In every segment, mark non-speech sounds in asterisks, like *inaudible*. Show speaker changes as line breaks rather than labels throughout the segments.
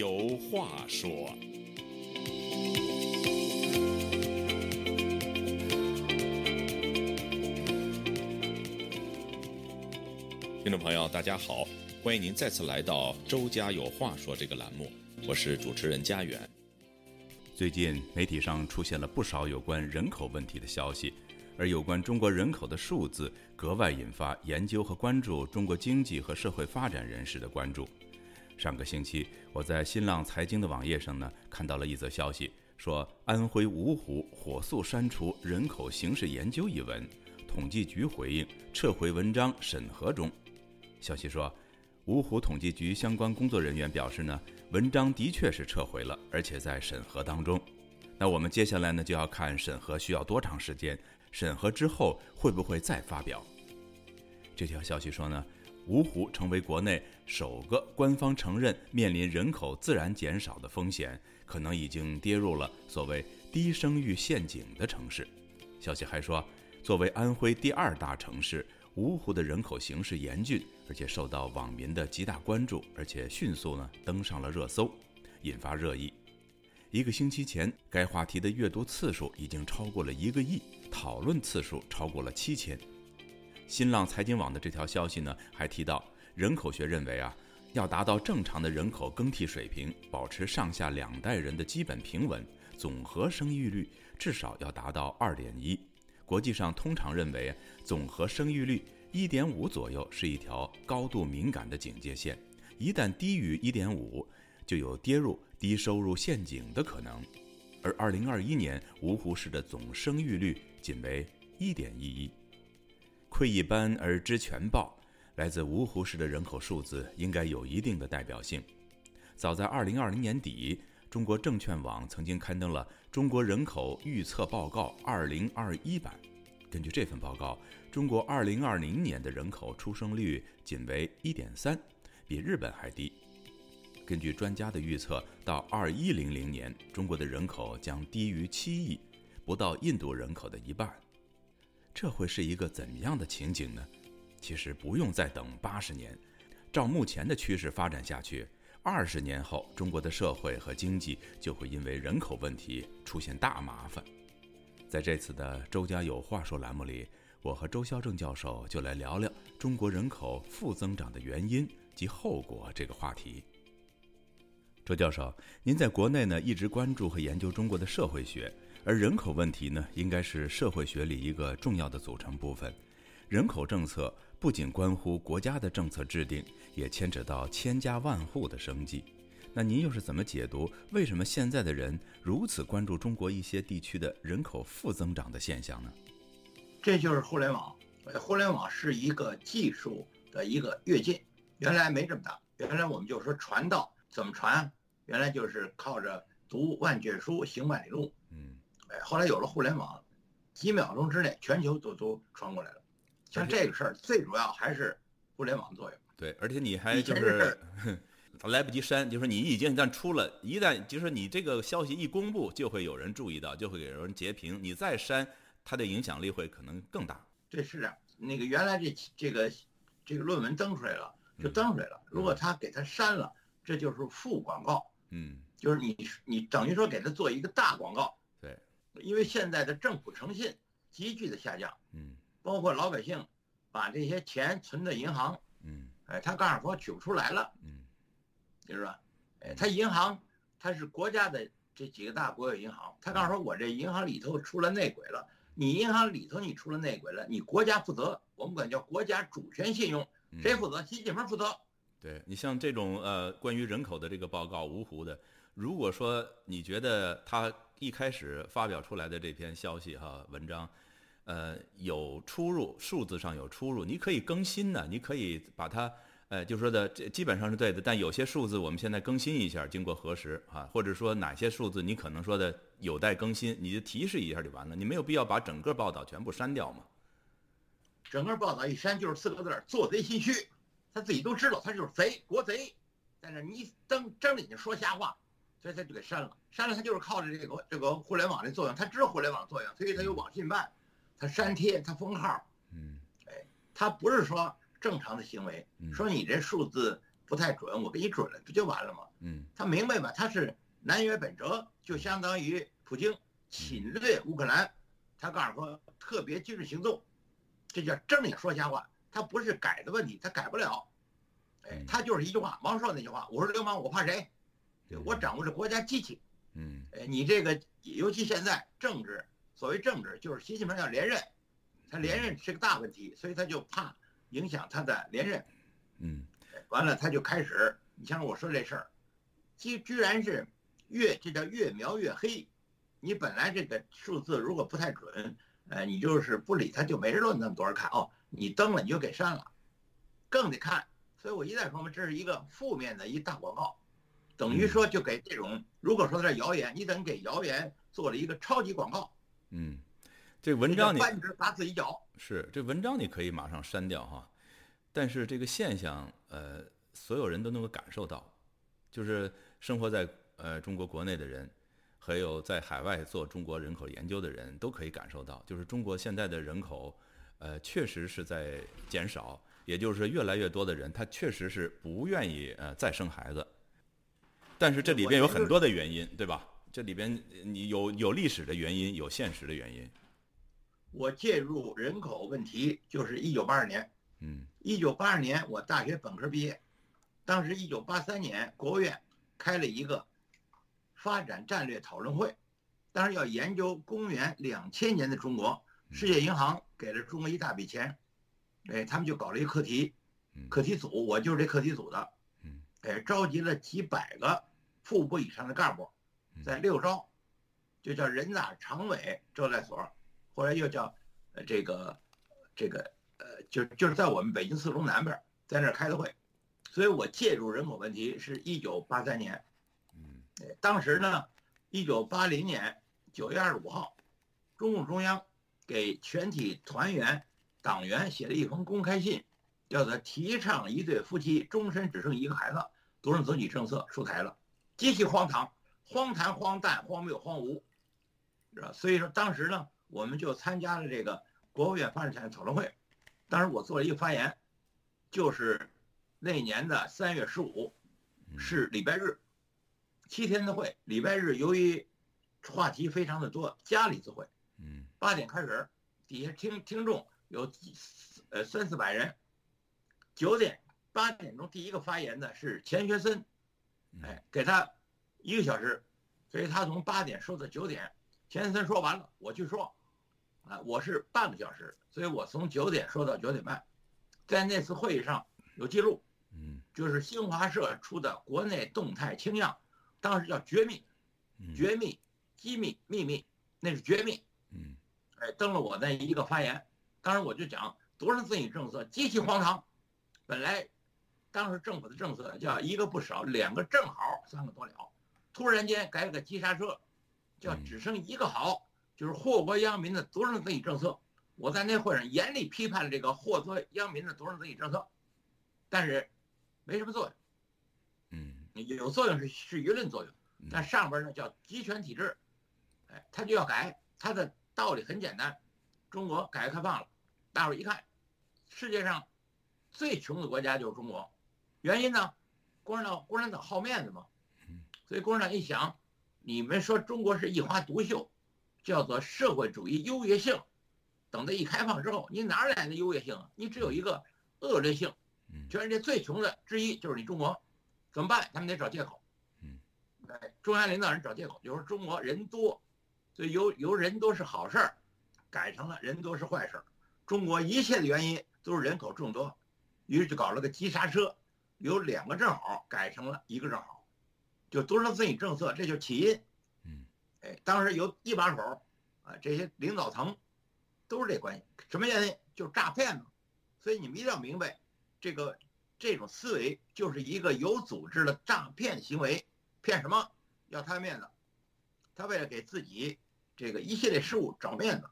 有话说。听众朋友，大家好，欢迎您再次来到《周家有话说》这个栏目，我是主持人家园。最近媒体上出现了不少有关人口问题的消息，而有关中国人口的数字格外引发研究和关注中国经济和社会发展人士的关注。上个星期，我在新浪财经的网页上呢看到了一则消息，说安徽芜湖火速删除人口形势研究一文，统计局回应撤回文章审核中。消息说，芜湖统计局相关工作人员表示呢，文章的确是撤回了，而且在审核当中。那我们接下来呢就要看审核需要多长时间，审核之后会不会再发表？这条消息说呢，芜湖成为国内首个官方承认面临人口自然减少的风险，可能已经跌入了所谓低生育陷阱的城市。消息还说，作为安徽第二大城市。芜湖的人口形势严峻，而且受到网民的极大关注，而且迅速呢登上了热搜，引发热议。一个星期前，该话题的阅读次数已经超过了一个亿，讨论次数超过了七千。新浪财经网的这条消息呢，还提到，人口学认为啊，要达到正常的人口更替水平，保持上下两代人的基本平稳，总和生育率至少要达到二点一。国际上通常认为，总和生育率一点五左右是一条高度敏感的警戒线，一旦低于一点五，就有跌入低收入陷阱的可能。而二零二一年芜湖市的总生育率仅为一点一一。窥一斑而知全豹，来自芜湖市的人口数字应该有一定的代表性。早在二零二零年底。中国证券网曾经刊登了《中国人口预测报告（二零二一版）》。根据这份报告，中国二零二零年的人口出生率仅为一点三，比日本还低。根据专家的预测，到二一零零年，中国的人口将低于七亿，不到印度人口的一半。这会是一个怎样的情景呢？其实不用再等八十年，照目前的趋势发展下去。二十年后，中国的社会和经济就会因为人口问题出现大麻烦。在这次的“周家有话说”栏目里，我和周孝正教授就来聊聊中国人口负增长的原因及后果这个话题。周教授，您在国内呢一直关注和研究中国的社会学，而人口问题呢应该是社会学里一个重要的组成部分。人口政策不仅关乎国家的政策制定，也牵扯到千家万户的生计。那您又是怎么解读为什么现在的人如此关注中国一些地区的人口负增长的现象呢？
这就是互联网。互联网是一个技术的一个跃进，原来没这么大。原来我们就说传道怎么传？原来就是靠着读万卷书，行万里路。后来有了互联网，几秒钟之内全球都都传过来了。像这个事儿，最主要还是互联网作用。
对，而且你还就是 *laughs* 来不及删，就是你已经一旦出了，一旦就是你这个消息一公布，就会有人注意到，就会给人截屏。你再删，它的影响力会可能更大。
这是啊，那个原来这这个这个论文登出来了，就登出来了。如果他给他删了，这就是负广告。嗯，就是你你等于说给他做一个大广告。
对，
因为现在的政府诚信急剧的下降。嗯。包括老百姓把这些钱存在银行，嗯，哎，他告诉说取不出来了，嗯，就是说，哎，他银行他是国家的这几个大国有银行，他告诉说我这银行里头出了内鬼了，你银行里头你出了内鬼了，你国家负责，我们管叫国家主权信用，谁负责？习近平负责。
对你像这种呃关于人口的这个报告，芜湖的，如果说你觉得他一开始发表出来的这篇消息哈文章。呃，有出入，数字上有出入，你可以更新呢，你可以把它，呃，就说的这基本上是对的，但有些数字我们现在更新一下，经过核实啊，或者说哪些数字你可能说的有待更新，你就提示一下就完了，你没有必要把整个报道全部删掉嘛。
整个报道一删就是四个字做贼心虚，他自己都知道他就是贼，国贼，在那你睁睁着眼睛说瞎话，所以他就给删了，删了他就是靠着这个这个互联网的作用，他知道互联网作用，所以他有网信办。他删帖，他封号，嗯，哎，他不是说正常的行为，说你这数字不太准，我给你准了，不就完了吗？
嗯，
他明白吧？他是南辕北辙，就相当于普京侵略乌克兰，他告诉说特别军事行动，这叫睁眼说瞎话。他不是改的问题，他改不了。哎，他就是一句话，王朔那句话：“我是流氓，我怕谁？我掌握着国家机器。”
嗯，
哎，你这个，尤其现在政治，所谓政治，就是习近平要连任，他连任是个大问题，所以他就怕影响他的连任。
嗯，
完了他就开始，你像我说这事儿，居居然是越这叫越描越黑。你本来这个数字如果不太准，呃，你就是不理他，就没人论那么多人看哦。你登了你就给删了，更得看。所以我一再说嘛，这是一个负面的一大广告，等于说就给这种如果说它是谣言，你等于给谣言做了一个超级广告。
嗯，这文章你
扳指打自己脚。
是这文章你可以马上删掉哈，但是这个现象呃，所有人都能够感受到，就是生活在呃中国国内的人，还有在海外做中国人口研究的人都可以感受到，就是中国现在的人口。呃，确实是在减少，也就是越来越多的人，他确实是不愿意呃再生孩子。但是这里边有很多的原因，对吧？这里边你有有历史的原因，有现实的原因。
我介入人口问题就是一九八二年，
嗯，
一九八二年我大学本科毕业，当时一九八三年国务院开了一个发展战略讨论会，当时要研究公元两千年的中国。世界银行给了中国一大笔钱，哎，他们就搞了一个课题，课题组，我就是这课题组的，哎，召集了几百个副部以上的干部，在六招，就叫人大常委招待所，后来又叫，呃，这个，这个，呃，就就是在我们北京四中南边，在那儿开的会，所以我介入人口问题是一九八三年，
嗯，
当时呢，一九八零年九月二十五号，中共中央。给全体团员、党员写了一封公开信，叫做“提倡一对夫妻终身只生一个孩子独生子女政策”出台了，极其荒唐、荒唐、荒诞、荒谬、荒芜，是吧？所以说当时呢，我们就参加了这个国务院发展讨论会，当时我做了一个发言，就是那年的三月十五，是礼拜日，七天的会，礼拜日由于话题非常的多，家里自会。
嗯，
八点开始，底下听听众有几呃三四百人。九点八点钟第一个发言的是钱学森，哎，给他一个小时，所以他从八点说到九点。钱学森说完了，我去说，啊，我是半个小时，所以我从九点说到九点半。在那次会议上有记录，
嗯，
就是新华社出的国内动态清样，当时叫绝密，绝密，机密，秘密，那是绝密。
嗯，
哎，登了我那一个发言，当时我就讲独生子女政策极其荒唐。本来，当时政府的政策叫一个不少，两个正好，三个多了。突然间改了个急刹车，叫只剩一个好，就是祸国殃民的独生子女政策。我在那会上严厉批判了这个祸国殃民的独生子女政策，但是没什么作用。
嗯，
有作用是是舆论作用，但上边呢叫集权体制，哎，他就要改他的。道理很简单，中国改革开放了，大伙一看，世界上最穷的国家就是中国，原因呢，共产党共产党好面子嘛，所以共产党一想，你们说中国是一花独秀，叫做社会主义优越性，等它一开放之后，你哪来的优越性啊？你只有一个恶劣性，全世界最穷的之一就是你中国，怎么办？他们得找借口，哎，中央领导人找借口，就说中国人多。所以由由人多是好事儿，改成了人多是坏事儿。中国一切的原因都是人口众多，于是就搞了个急刹车，有两个正好改成了一个正好，就独生子女政策，这就起因。
嗯，
哎，当时有一把手，啊，这些领导层都是这关系。什么原因？就是诈骗嘛。所以你们一定要明白，这个这种思维就是一个有组织的诈骗行为。骗什么？要贪面子。他为了给自己这个一系列事务找面子，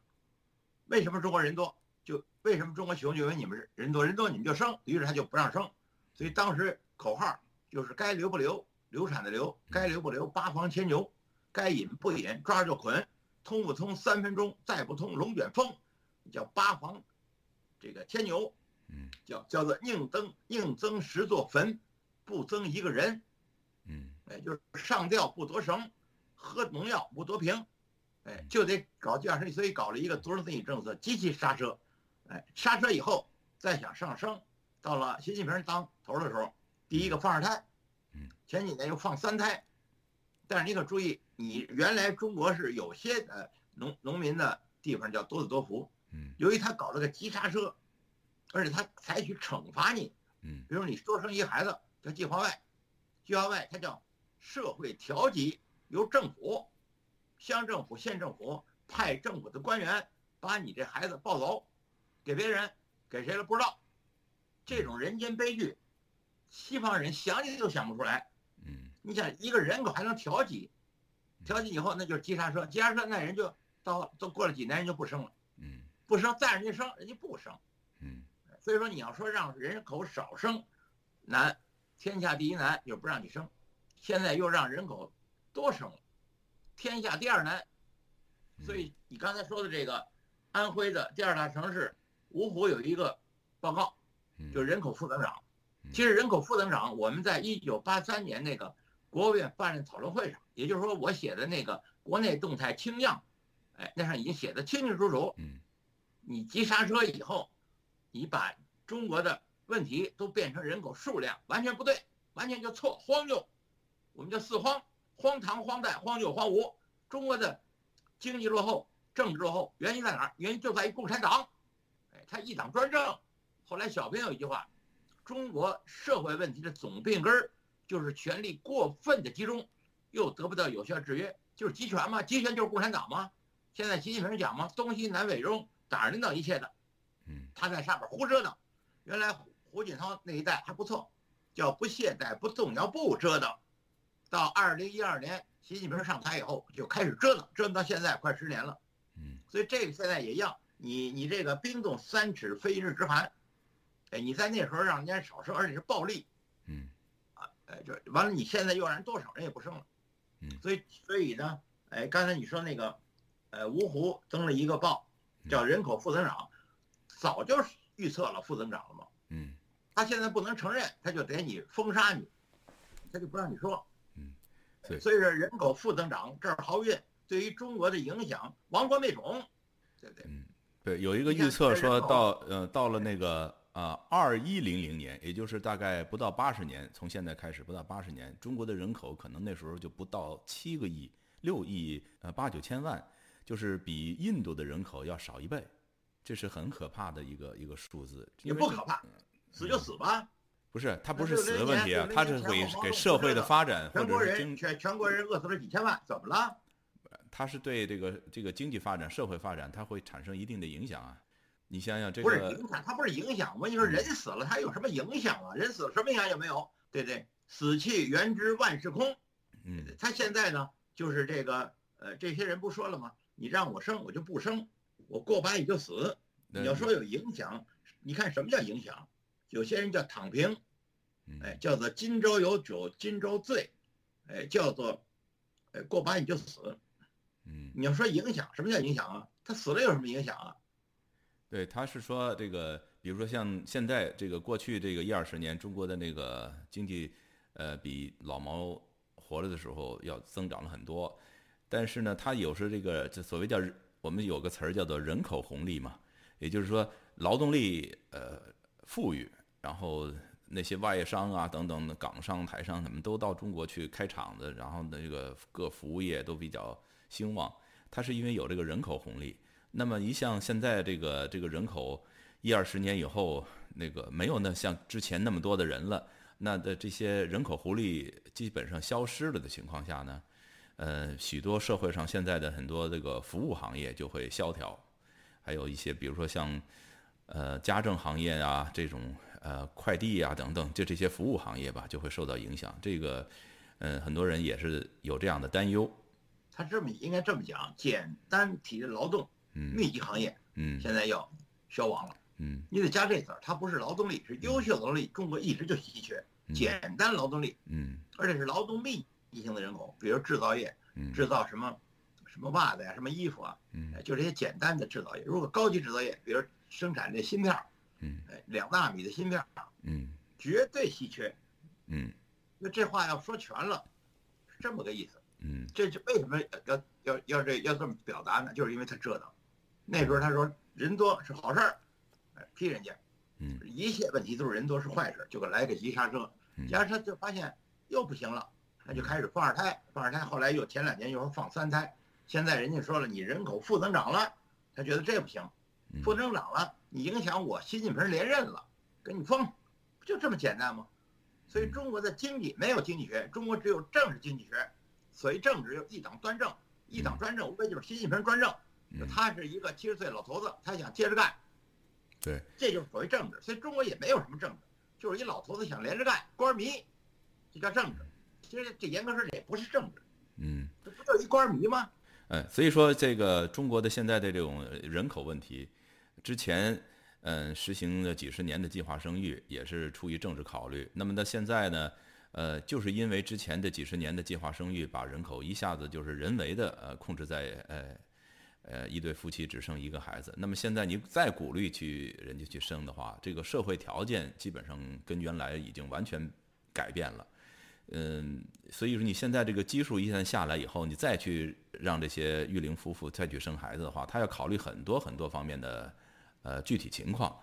为什么中国人多？就为什么中国穷？就因为你们是人多人多，你们就生，于是他就不让生。所以当时口号就是该留不留，流产的留，该留不留，八房牵牛，该引不引，抓着就捆，通不通三分钟，再不通龙卷风，叫八房这个牵牛，
嗯，
叫叫做宁增宁增十座坟，不增一个人，
嗯，
哎，就是上吊不夺绳，喝农药不夺瓶，哎，就得搞计划生，所以搞了一个独生子女政策，极其刹车，哎，刹车以后再想上升，到了习近平当头的时候，第一个放二胎，
嗯，
前几年又放三胎，但是你可注意，你原来中国是有些呃农农民的地方叫多子多福，
嗯，
由于他搞了个急刹车，而且他采取惩罚你，
嗯，
比如你多生一孩子。叫计划外，计划外他叫社会调剂，由政府、乡政府、县政府派政府的官员把你这孩子抱走，给别人，给谁了不知道。这种人间悲剧，西方人想你都想不出来。
嗯，
你想一个人口还能调剂，调剂以后那就是急刹车，急刹车那人就到都过了几年人就不生了。
嗯，
不生再人家生，人家不生。
嗯，
所以说你要说让人口少生，难。天下第一难就不让你生，现在又让人口多生了，天下第二难。所以你刚才说的这个安徽的第二大城市芜湖有一个报告，就人口负增长。其实人口负增长，我们在一九八三年那个国务院办的讨论会上，也就是说我写的那个国内动态清样，哎，那上已经写的清清楚楚。
嗯，
你急刹车以后，你把中国的。问题都变成人口数量，完全不对，完全就错，荒谬，我们叫四荒：荒唐、荒诞、荒谬、荒芜。中国的经济落后，政治落后，原因在哪儿？原因就在于共产党，哎，他一党专政。后来小平有一句话：中国社会问题的总病根儿就是权力过分的集中，又得不到有效制约，就是集权嘛，集权就是共产党嘛。现在习近平讲嘛，东西南北中，党人领导一切的，
嗯，
他在上面胡折腾，原来。胡锦涛那一代还不错，叫不懈怠、不动摇、不折腾。到二零一二年，习近平上台以后，就开始折腾，折腾到现在快十年了。
嗯，
所以这个现在也一样，你你这个冰冻三尺非一日之寒，哎，你在那时候让人家少生，而且是暴力，
嗯，
啊，哎，就完了。你现在又让人多少人也不生了，
嗯，
所以所以呢，哎，刚才你说那个，呃，芜湖登了一个报，叫人口负增长，早就预测了负增长了嘛。
嗯，
他现在不能承认，他就得你封杀你，他就不让你说。
嗯，对，
所以说人口负增长，这儿好运对于中国的影响亡国灭种，对不对？
嗯，对，有一个预测说到呃到了那个啊二一零零年，也就是大概不到八十年，从现在开始不到八十年，中国的人口可能那时候就不到七个亿、六亿呃八九千万，就是比印度的人口要少一倍。这是很可怕的一个一个数字，
也不可怕，死就死吧。
不是，他不是死的问题啊，他是给给社会的发展或者
是全全国人饿死了几千万，怎么了？
他是对这个这个经济发展、社会发展，它会产生一定的影响啊。你想想这个
不是影响，它不是影响。我跟你说，人死了，他有什么影响啊？人死了什么影响也没有，对不对？死气元知万事空。
嗯，
他现在呢，就是这个呃，这些人不说了吗？你让我生，我就不生。我过把瘾就死，你要说有影响，你看什么叫影响？有些人叫躺平，哎，叫做今朝有酒今朝醉，哎，叫做，哎，过把瘾就死。
嗯，
你要说影响，什么叫影响啊？他死了有什么影响啊？
对，他是说这个，比如说像现在这个过去这个一二十年，中国的那个经济，呃，比老毛活着的时候要增长了很多，但是呢，他有时这个就所谓叫。我们有个词儿叫做人口红利嘛，也就是说劳动力呃富裕，然后那些外商啊等等的港商、台商他们都到中国去开厂子，然后那个各服务业都比较兴旺。它是因为有这个人口红利。那么一像现在这个这个人口一二十年以后，那个没有那像之前那么多的人了，那的这些人口红利基本上消失了的情况下呢？呃，许多社会上现在的很多这个服务行业就会萧条，还有一些比如说像，呃，家政行业啊，这种呃快递啊等等，就这些服务行业吧，就会受到影响。这个，嗯，很多人也是有这样的担忧。
他这么应该这么讲，简单体力劳动，密集行业，
嗯，
现在要消亡了，
嗯，
你得加这词儿，它不是劳动力，是优秀劳动力，中国一直就稀缺，简单劳动力，
嗯，
而且是劳动密。集型的人口，比如制造业，制造什么，什么袜子呀，什么衣服啊，嗯就这些简单的制造业。如果高级制造业，比如生产这芯片儿，
嗯，
两纳米的芯片儿，
嗯，
绝对稀缺，
嗯，
那这话要说全了，是这么个意思。
嗯，
这是为什么要要要这要这么表达呢？就是因为他折腾。那时候他说人多是好事儿，批人家。
嗯，
一切问题都是人多是坏事，就给来个急刹车。急刹车就发现又不行了，他就开始放二胎，放二胎，后来又前两年又说放三胎，现在人家说了你人口负增长了，他觉得这不行，负增长了，你影响我习近平连任了，给你封，不就这么简单吗？所以中国的经济没有经济学，中国只有政治经济学。所谓政治，就一党专政，一党专政无非就是习近平专政，他是一个七十岁老头子，他想接着干，
对，
这就是所谓政治。所以中国也没有什么政治，就是一老头子想连着干，官迷，这叫政治。其实这严格说这也不是政治，
嗯，
这不就一官迷吗？
嗯，所以说这个中国的现在的这种人口问题，之前嗯实行了几十年的计划生育，也是出于政治考虑。那么到现在呢？呃，就是因为之前的几十年的计划生育，把人口一下子就是人为的呃控制在呃呃一对夫妻只生一个孩子。那么现在你再鼓励去人家去生的话，这个社会条件基本上跟原来已经完全改变了。嗯，所以说你现在这个基数一旦下来以后，你再去让这些育龄夫妇再去生孩子的话，他要考虑很多很多方面的呃具体情况。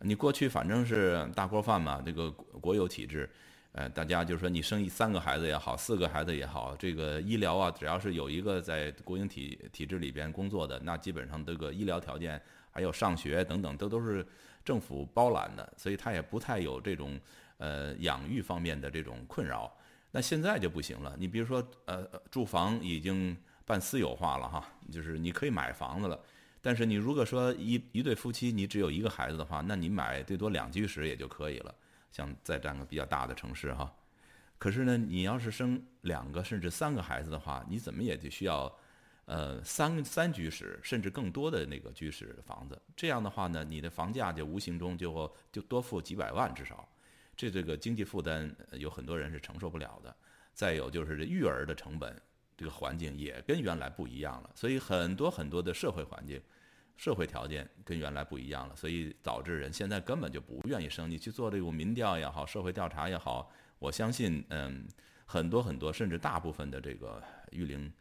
你过去反正是大锅饭嘛，这个国有体制。呃，大家就是说，你生一三个孩子也好，四个孩子也好，这个医疗啊，只要是有一个在国营体体制里边工作的，那基本上这个医疗条件还有上学等等，都都是政府包揽的，所以他也不太有这种呃养育方面的这种困扰。那现在就不行了，你比如说，呃，住房已经半私有化了哈，就是你可以买房子了，但是你如果说一一对夫妻你只有一个孩子的话，那你买最多两居室也就可以了。像再占个比较大的城市哈，可是呢，你要是生两个甚至三个孩子的话，你怎么也得需要，呃，三三居室甚至更多的那个居室房子。这样的话呢，你的房价就无形中就就多付几百万至少，这这个经济负担有很多人是承受不了的。再有就是育儿的成本，这个环境也跟原来不一样了，所以很多很多的社会环境。社会条件跟原来不一样了，所以导致人现在根本就不愿意生。你去做这种民调也好，社会调查也好，我相信，嗯，很多很多，甚至大部分的这个育龄，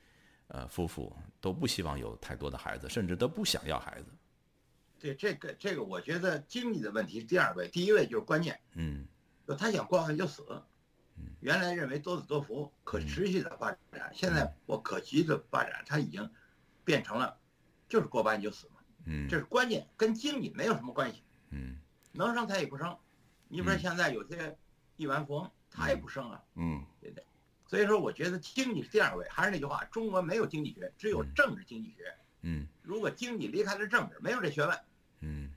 呃，夫妇都不希望有太多的孩子，甚至都不想要孩子。
对这个，这个我觉得经济的问题是第二位，第一位就是观念。
嗯，
就他想过完就死。嗯，原来认为多子多福可持续的发展，现在我可持续的发展，它已经变成了就是过完就死。
嗯，
这是关键，跟经济没有什么关系。
嗯，
能生他也不生，你比如说现在有些亿万富翁，他也不生啊。
嗯，
对不对？所以说，我觉得经济是第二位。还是那句话，中国没有经济学，只有政治经济学。
嗯，
如果经济离开了政治，没有这学问。
嗯，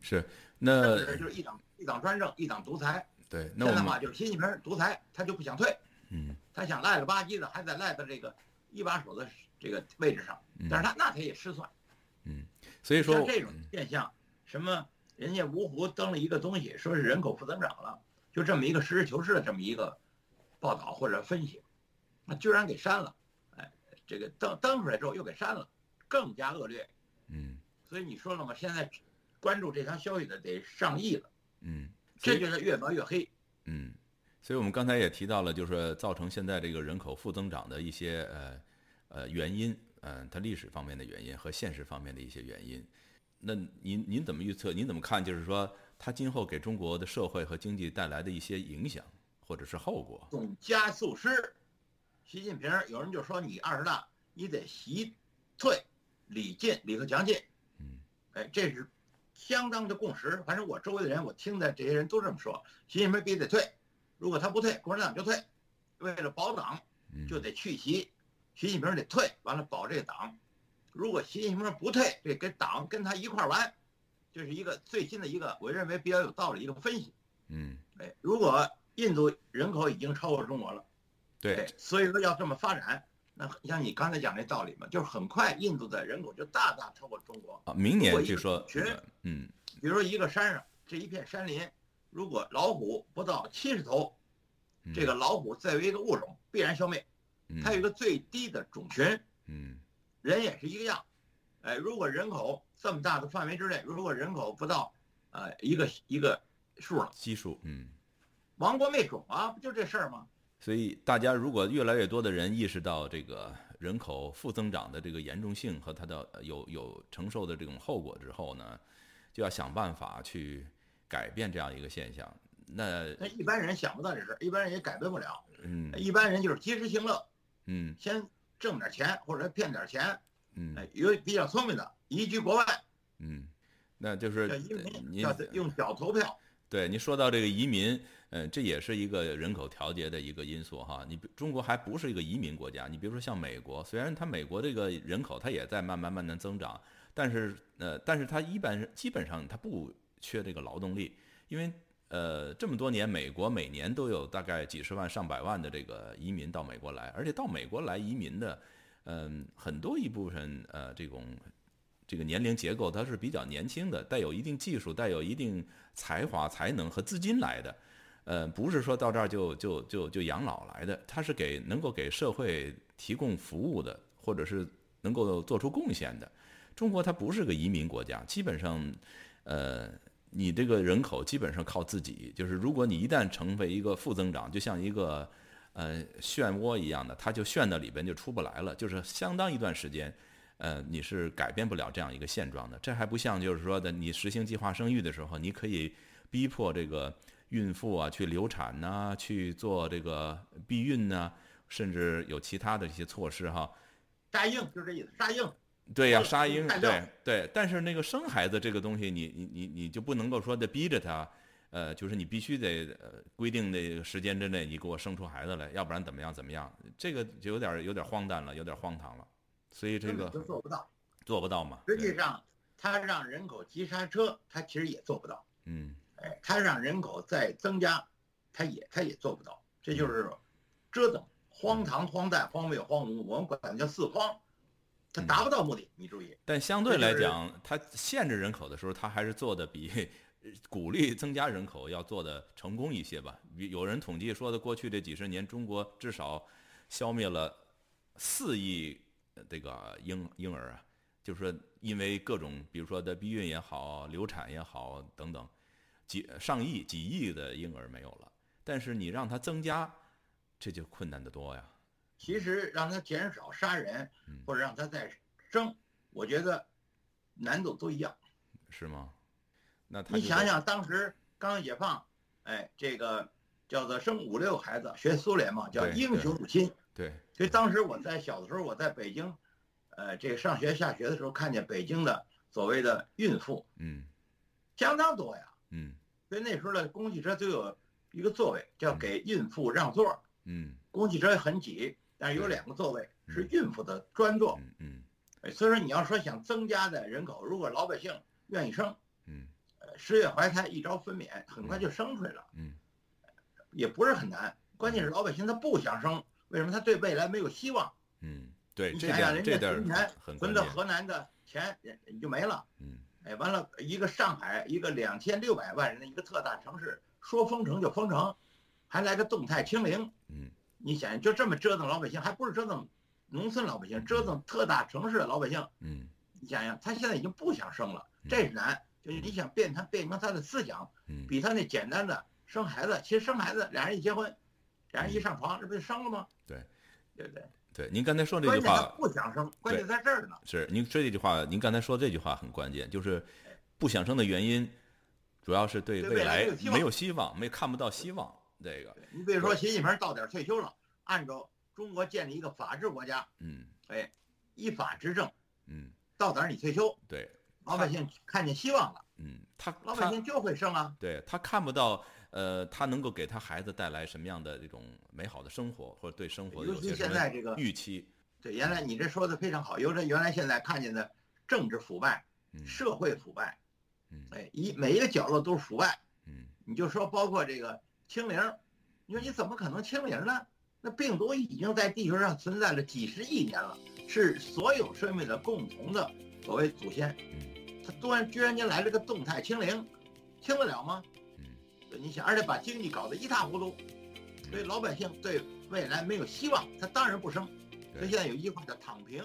是那
政治就是一党一党专政，一党独裁。
对，那
现在话就是习近平独裁，他就不想退。
嗯，
他想赖了吧唧的，还在赖到这个一把手的这个位置上，但是他那他也失算。
嗯，所以说
像这种现象，什么人家芜湖登了一个东西，说是人口负增长了，就这么一个实事求是的这么一个报道或者分析，那居然给删了，哎，这个登登出来之后又给删了，更加恶劣。
嗯，
所以你说了嘛，现在关注这条消息的得上亿了。
嗯，
这就是越描越黑。
嗯，所以我们刚才也提到了，就是造成现在这个人口负增长的一些呃呃原因。嗯，它历史方面的原因和现实方面的一些原因，那您您怎么预测？您怎么看？就是说，它今后给中国的社会和经济带来的一些影响或者是后果？
总加速师，习近平有人就说你二十大你得习退李进，李克强进。
嗯，
哎，这是相当的共识。反正我周围的人，我听的这些人都这么说，习近平必须得退。如果他不退，共产党就退。为了保党，就得去习。习近平得退，完了保这个党。如果习近平不退，这跟党跟他一块完，这是一个最新的一个，我认为比较有道理一个分析。
嗯，
哎，如果印度人口已经超过中国了，
对，
所以说要这么发展，那像你刚才讲那道理嘛，就是很快印度的人口就大大超过中国
啊。明年据说
群，
嗯，
比如说一个山上这一片山林，如果老虎不到七十头，这个老虎作为一个物种必然消灭。它有一个最低的种群，
嗯，
人也是一个样，哎，如果人口这么大的范围之内，如果人口不到，呃，一个一个数了，
基数，嗯，
亡国灭种啊，不就这事儿吗？
所以大家如果越来越多的人意识到这个人口负增长的这个严重性和它的有有承受的这种后果之后呢，就要想办法去改变这样一个现象。那
那一般人想不到这事儿，一般人也改变不了。
嗯，
一般人就是及时行乐，
嗯，
先挣点钱或者骗点钱，
嗯，
有比较聪明的移居国外，
嗯，那就是
移民叫用脚投票。
对，您说到这个移民，嗯，这也是一个人口调节的一个因素哈。你中国还不是一个移民国家，你比如说像美国，虽然它美国这个人口它也在慢慢慢慢增长，但是呃，但是它一般基本上它不缺这个劳动力，因为呃这么多年，美国每年都有大概几十万上百万的这个移民到美国来，而且到美国来移民的，嗯，很多一部分呃这种。这个年龄结构它是比较年轻的，带有一定技术、带有一定才华、才能和资金来的，呃，不是说到这儿就就就就养老来的，它是给能够给社会提供服务的，或者是能够做出贡献的。中国它不是个移民国家，基本上，呃，你这个人口基本上靠自己，就是如果你一旦成为一个负增长，就像一个呃漩涡一样的，它就旋到里边就出不来了，就是相当一段时间。呃，你是改变不了这样一个现状的。这还不像就是说的，你实行计划生育的时候，你可以逼迫这个孕妇啊去流产呐，去做这个避孕呐，甚至有其他的一些措施哈。
杀硬就这意思，杀硬。
对呀，杀婴，对对。但是那个生孩子这个东西，你你你你就不能够说的逼着他，呃，就是你必须得呃规定的时间之内你给我生出孩子来，要不然怎么样怎么样？这个就有点有点荒诞了，有点荒唐了。所以这个
都做不到，
做不到嘛？
实际上，他让人口急刹车，他其实也做不到。
嗯，
哎，它让人口再增加，他也他也做不到。这就是折腾、荒唐、荒诞、荒谬、荒芜，我们管它叫四荒，它达不到目的。你注意。
但相对来讲，它限制人口的时候，它还是做的比鼓励增加人口要做的成功一些吧？有人统计说的，过去这几十年，中国至少消灭了四亿。这个婴婴儿啊，就是说，因为各种，比如说的避孕也好，流产也好等等，几上亿、几亿的婴儿没有了。但是你让它增加，这就困难的多呀。
其实让他减少杀人，或者让他再生，我觉得难度都一样。
是吗？那
你想想，当时刚解放，哎，这个叫做生五六孩子，学苏联嘛，叫英雄母亲。
对，
所以当时我在小的时候，我在北京，呃，这个上学下学的时候，看见北京的所谓的孕妇，
嗯，
相当多呀，
嗯，
所以那时候的公共汽车都有一个座位叫给孕妇让座，
嗯，
公共汽车很挤，但是有两个座位是孕妇的专座，
嗯，
哎，所以说你要说想增加的人口，如果老百姓愿意生，
嗯，
呃，十月怀胎一朝分娩，很快就生出来了，
嗯，
也不是很难，关键是老百姓他不想生。为什么他对未来没有希望？
嗯，对，
你想想人家存钱存到河南的钱也就没了。
嗯，
哎，完了一个上海，一个两千六百万人的一个特大城市，说封城就封城，还来个动态清零。
嗯，
你想就这么折腾老百姓，还不是折腾农村老百姓，折腾特大城市的老百姓。
嗯，
你想想，他现在已经不想生了，这是难。就是你想变他变成他的思想，比他那简单的生孩子，其实生孩子俩人一结婚。俩人一上床，这不就生了吗？
对，
对不对？
对，您刚才说这句话，
不想生，关键在这儿呢。
是您说这句话，您刚才说这句话很关键，就是不想生的原因，主要是对未来没有希望，没看不到希望。这个，
你比如说习近平到点退休了，按照中国建立一个法治国家，
嗯，
哎，依法执政，
嗯，
到点你退休，
对，
老百姓看见希望了，
嗯，他
老百姓就会生啊，
对他看不到。呃，他能够给他孩子带来什么样的这种美好的生活，或者对生活
尤其现在这个
预期？
对，原来你这说的非常好。由这原来现在看见的政治腐败，嗯社会腐败，
嗯，
哎，一每一个角落都是腐败，
嗯，
你就说包括这个清零，你说你怎么可能清零呢？那病毒已经在地球上存在了几十亿年了，是所有生命的共同的所谓祖先，
嗯，
他突然居然间来了个动态清零，清得了吗？你想，而且把经济搞得一塌糊涂，所以老百姓对未来没有希望，他当然不生。所以现在有一句话叫“躺平”。